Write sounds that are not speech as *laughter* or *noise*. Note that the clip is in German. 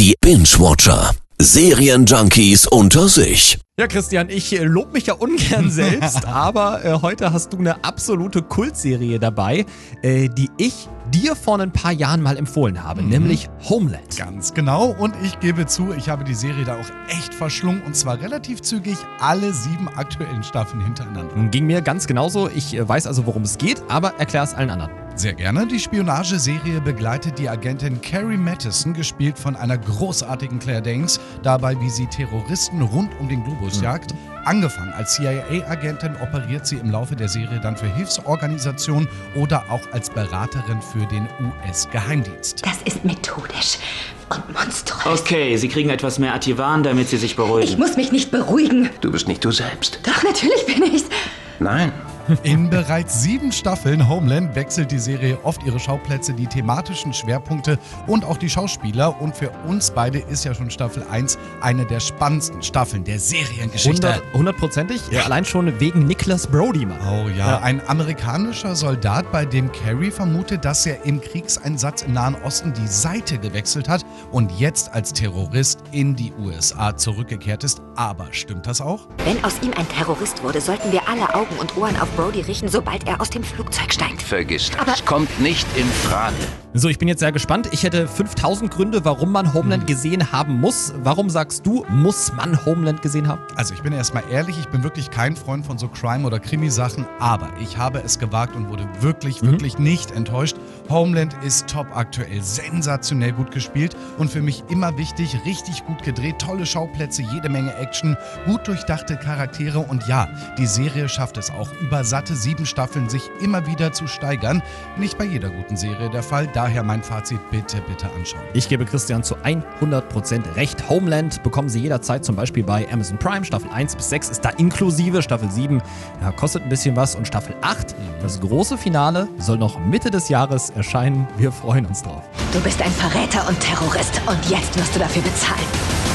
Die Binge-Watcher. Serienjunkies unter sich. Ja, Christian, ich äh, lob mich ja ungern *laughs* selbst, aber äh, heute hast du eine absolute Kultserie dabei, äh, die ich dir vor ein paar Jahren mal empfohlen habe, mhm. nämlich Homeland. Ganz genau. Und ich gebe zu, ich habe die Serie da auch echt verschlungen und zwar relativ zügig alle sieben aktuellen Staffeln hintereinander. Ging mir ganz genauso. Ich äh, weiß also, worum es geht, aber erklär es allen anderen. Sehr gerne. Die Spionageserie begleitet die Agentin Carrie Mattison, gespielt von einer großartigen Claire Danes, dabei, wie sie Terroristen rund um den Globus mhm. jagt. Angefangen als CIA-Agentin operiert sie im Laufe der Serie dann für Hilfsorganisationen oder auch als Beraterin für den US-Geheimdienst. Das ist methodisch und monströs. Okay, Sie kriegen etwas mehr Ativan, damit Sie sich beruhigen. Ich muss mich nicht beruhigen. Du bist nicht du selbst. Doch, natürlich bin ich's. Nein. In bereits sieben Staffeln Homeland wechselt die Serie oft ihre Schauplätze, die thematischen Schwerpunkte und auch die Schauspieler. Und für uns beide ist ja schon Staffel 1 eine der spannendsten Staffeln der Seriengeschichte. Hundertprozentig? Ja. Allein schon wegen Nicholas Brody mal. Oh ja. ja, ein amerikanischer Soldat, bei dem Carrie vermutet, dass er im Kriegseinsatz im Nahen Osten die Seite gewechselt hat und jetzt als Terrorist in die USA zurückgekehrt ist. Aber stimmt das auch? Wenn aus ihm ein Terrorist wurde, sollten wir alle Augen und Ohren auf Brody richten, sobald er aus dem Flugzeug steigt. Vergiss das. Aber Kommt nicht in Frage. So, ich bin jetzt sehr gespannt. Ich hätte 5000 Gründe, warum man Homeland gesehen haben muss. Warum sagst du, muss man Homeland gesehen haben? Also, ich bin erstmal ehrlich, ich bin wirklich kein Freund von so Crime- oder Krimi-Sachen, aber ich habe es gewagt und wurde wirklich, mhm. wirklich nicht enttäuscht. Homeland ist top aktuell, sensationell gut gespielt und für mich immer wichtig, richtig gut gedreht, tolle Schauplätze, jede Menge Action, gut durchdachte Charaktere und ja, die Serie schafft es auch über satte sieben Staffeln sich immer wieder zu steigern. Nicht bei jeder guten Serie der Fall, daher mein Fazit, bitte, bitte anschauen. Ich gebe Christian zu 100% recht. Homeland bekommen Sie jederzeit zum Beispiel bei Amazon Prime. Staffel 1 bis 6 ist da inklusive. Staffel 7 ja, kostet ein bisschen was und Staffel 8, das große Finale, soll noch Mitte des Jahres erscheinen. Wir freuen uns drauf. Du bist ein Verräter und Terrorist und jetzt wirst du dafür bezahlen.